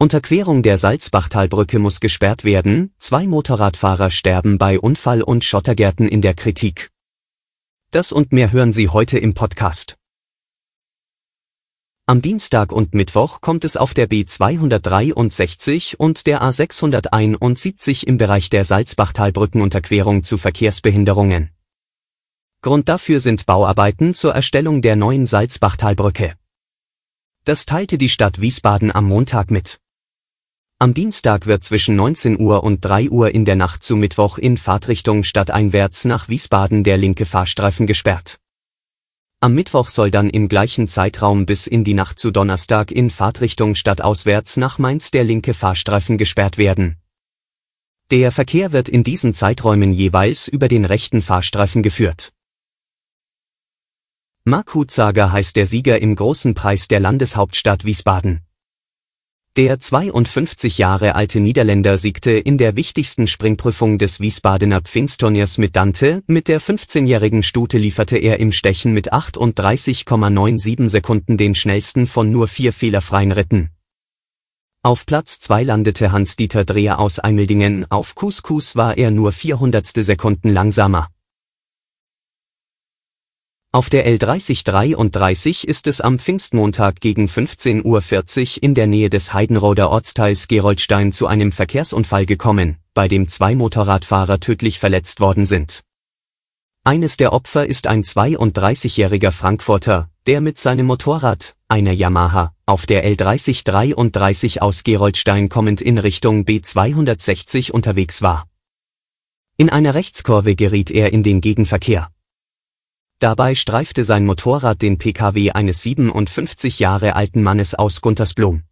Unterquerung der Salzbachtalbrücke muss gesperrt werden, zwei Motorradfahrer sterben bei Unfall und Schottergärten in der Kritik. Das und mehr hören Sie heute im Podcast. Am Dienstag und Mittwoch kommt es auf der B263 und der A671 im Bereich der Salzbachtalbrückenunterquerung zu Verkehrsbehinderungen. Grund dafür sind Bauarbeiten zur Erstellung der neuen Salzbachtalbrücke. Das teilte die Stadt Wiesbaden am Montag mit. Am Dienstag wird zwischen 19 Uhr und 3 Uhr in der Nacht zu Mittwoch in Fahrtrichtung stadteinwärts nach Wiesbaden der linke Fahrstreifen gesperrt. Am Mittwoch soll dann im gleichen Zeitraum bis in die Nacht zu Donnerstag in Fahrtrichtung stadtauswärts nach Mainz der linke Fahrstreifen gesperrt werden. Der Verkehr wird in diesen Zeiträumen jeweils über den rechten Fahrstreifen geführt. Mark Hutzager heißt der Sieger im Großen Preis der Landeshauptstadt Wiesbaden. Der 52 Jahre alte Niederländer siegte in der wichtigsten Springprüfung des Wiesbadener Pfingstturniers mit Dante, mit der 15-jährigen Stute lieferte er im Stechen mit 38,97 Sekunden den schnellsten von nur vier fehlerfreien Ritten. Auf Platz 2 landete Hans-Dieter Dreher aus Eimildingen, auf Couscous war er nur 400 Sekunden langsamer. Auf der L3033 ist es am Pfingstmontag gegen 15.40 Uhr in der Nähe des Heidenroder Ortsteils Geroldstein zu einem Verkehrsunfall gekommen, bei dem zwei Motorradfahrer tödlich verletzt worden sind. Eines der Opfer ist ein 32-jähriger Frankfurter, der mit seinem Motorrad, einer Yamaha, auf der L3033 aus Geroldstein kommend in Richtung B260 unterwegs war. In einer Rechtskurve geriet er in den Gegenverkehr. Dabei streifte sein Motorrad den Pkw eines 57 Jahre alten Mannes aus Guntersblom.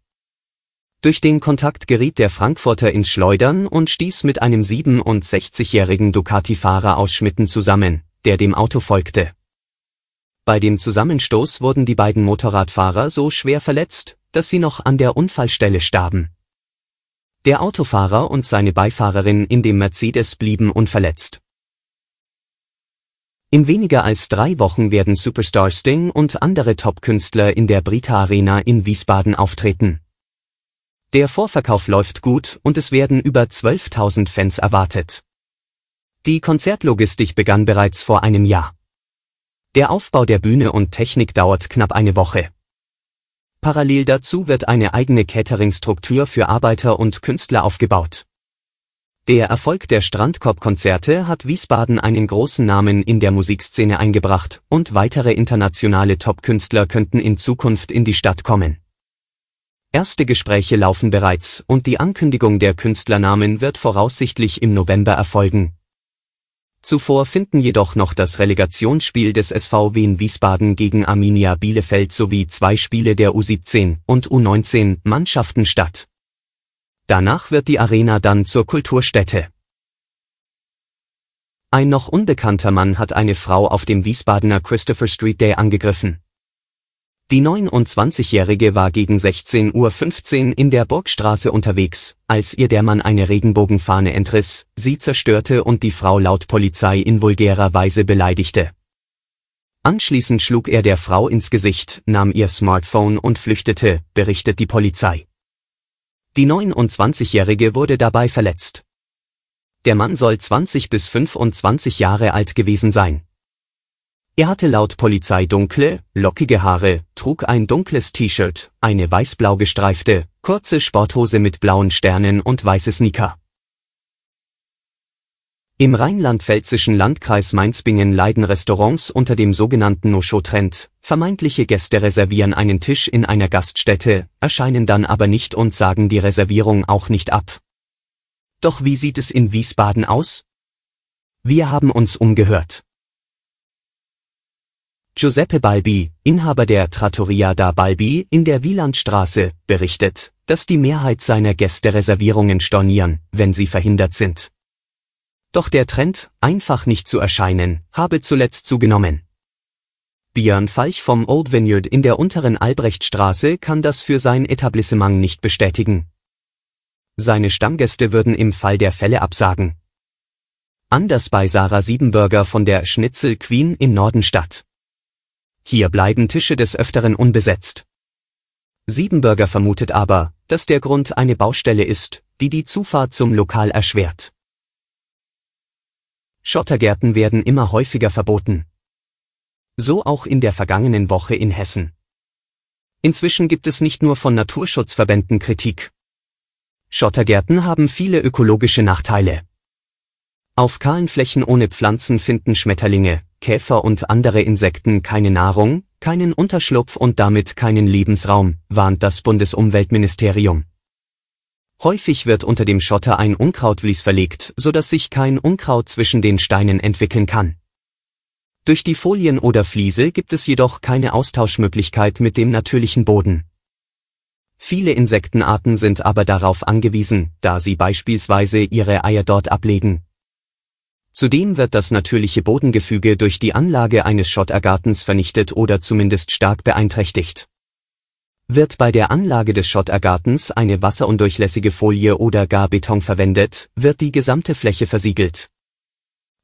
Durch den Kontakt geriet der Frankfurter ins Schleudern und stieß mit einem 67-jährigen Ducati-Fahrer aus Schmitten zusammen, der dem Auto folgte. Bei dem Zusammenstoß wurden die beiden Motorradfahrer so schwer verletzt, dass sie noch an der Unfallstelle starben. Der Autofahrer und seine Beifahrerin in dem Mercedes blieben unverletzt. In weniger als drei Wochen werden Superstar Sting und andere Top-Künstler in der Brita Arena in Wiesbaden auftreten. Der Vorverkauf läuft gut und es werden über 12.000 Fans erwartet. Die Konzertlogistik begann bereits vor einem Jahr. Der Aufbau der Bühne und Technik dauert knapp eine Woche. Parallel dazu wird eine eigene Catering-Struktur für Arbeiter und Künstler aufgebaut. Der Erfolg der Strandkorb-Konzerte hat Wiesbaden einen großen Namen in der Musikszene eingebracht und weitere internationale Top-Künstler könnten in Zukunft in die Stadt kommen. Erste Gespräche laufen bereits und die Ankündigung der Künstlernamen wird voraussichtlich im November erfolgen. Zuvor finden jedoch noch das Relegationsspiel des SVW in Wiesbaden gegen Arminia Bielefeld sowie zwei Spiele der U17 und U19 Mannschaften statt. Danach wird die Arena dann zur Kulturstätte. Ein noch unbekannter Mann hat eine Frau auf dem Wiesbadener Christopher Street Day angegriffen. Die 29-Jährige war gegen 16.15 Uhr in der Burgstraße unterwegs, als ihr der Mann eine Regenbogenfahne entriss, sie zerstörte und die Frau laut Polizei in vulgärer Weise beleidigte. Anschließend schlug er der Frau ins Gesicht, nahm ihr Smartphone und flüchtete, berichtet die Polizei. Die 29-Jährige wurde dabei verletzt. Der Mann soll 20 bis 25 Jahre alt gewesen sein. Er hatte laut Polizei dunkle, lockige Haare, trug ein dunkles T-Shirt, eine weißblau gestreifte, kurze Sporthose mit blauen Sternen und weiße Sneaker. Im rheinland-pfälzischen Landkreis Mainzbingen leiden Restaurants unter dem sogenannten No-Show-Trend. Vermeintliche Gäste reservieren einen Tisch in einer Gaststätte, erscheinen dann aber nicht und sagen die Reservierung auch nicht ab. Doch wie sieht es in Wiesbaden aus? Wir haben uns umgehört. Giuseppe Balbi, Inhaber der Trattoria da Balbi in der Wielandstraße, berichtet, dass die Mehrheit seiner Gäste Reservierungen stornieren, wenn sie verhindert sind. Doch der Trend, einfach nicht zu erscheinen, habe zuletzt zugenommen. Björn Falch vom Old Vineyard in der unteren Albrechtstraße kann das für sein Etablissement nicht bestätigen. Seine Stammgäste würden im Fall der Fälle absagen. Anders bei Sarah Siebenbürger von der Schnitzel Queen in Nordenstadt. Hier bleiben Tische des Öfteren unbesetzt. Siebenbürger vermutet aber, dass der Grund eine Baustelle ist, die die Zufahrt zum Lokal erschwert. Schottergärten werden immer häufiger verboten. So auch in der vergangenen Woche in Hessen. Inzwischen gibt es nicht nur von Naturschutzverbänden Kritik. Schottergärten haben viele ökologische Nachteile. Auf kahlen Flächen ohne Pflanzen finden Schmetterlinge, Käfer und andere Insekten keine Nahrung, keinen Unterschlupf und damit keinen Lebensraum, warnt das Bundesumweltministerium. Häufig wird unter dem Schotter ein Unkrautvlies verlegt, so dass sich kein Unkraut zwischen den Steinen entwickeln kann. Durch die Folien oder Fliese gibt es jedoch keine Austauschmöglichkeit mit dem natürlichen Boden. Viele Insektenarten sind aber darauf angewiesen, da sie beispielsweise ihre Eier dort ablegen. Zudem wird das natürliche Bodengefüge durch die Anlage eines Schottergartens vernichtet oder zumindest stark beeinträchtigt. Wird bei der Anlage des Schottergartens eine wasserundurchlässige Folie oder gar Beton verwendet, wird die gesamte Fläche versiegelt.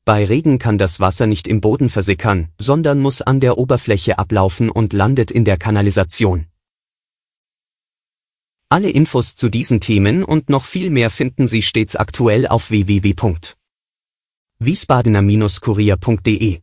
Bei Regen kann das Wasser nicht im Boden versickern, sondern muss an der Oberfläche ablaufen und landet in der Kanalisation. Alle Infos zu diesen Themen und noch viel mehr finden Sie stets aktuell auf www.wiesbadener-kurier.de.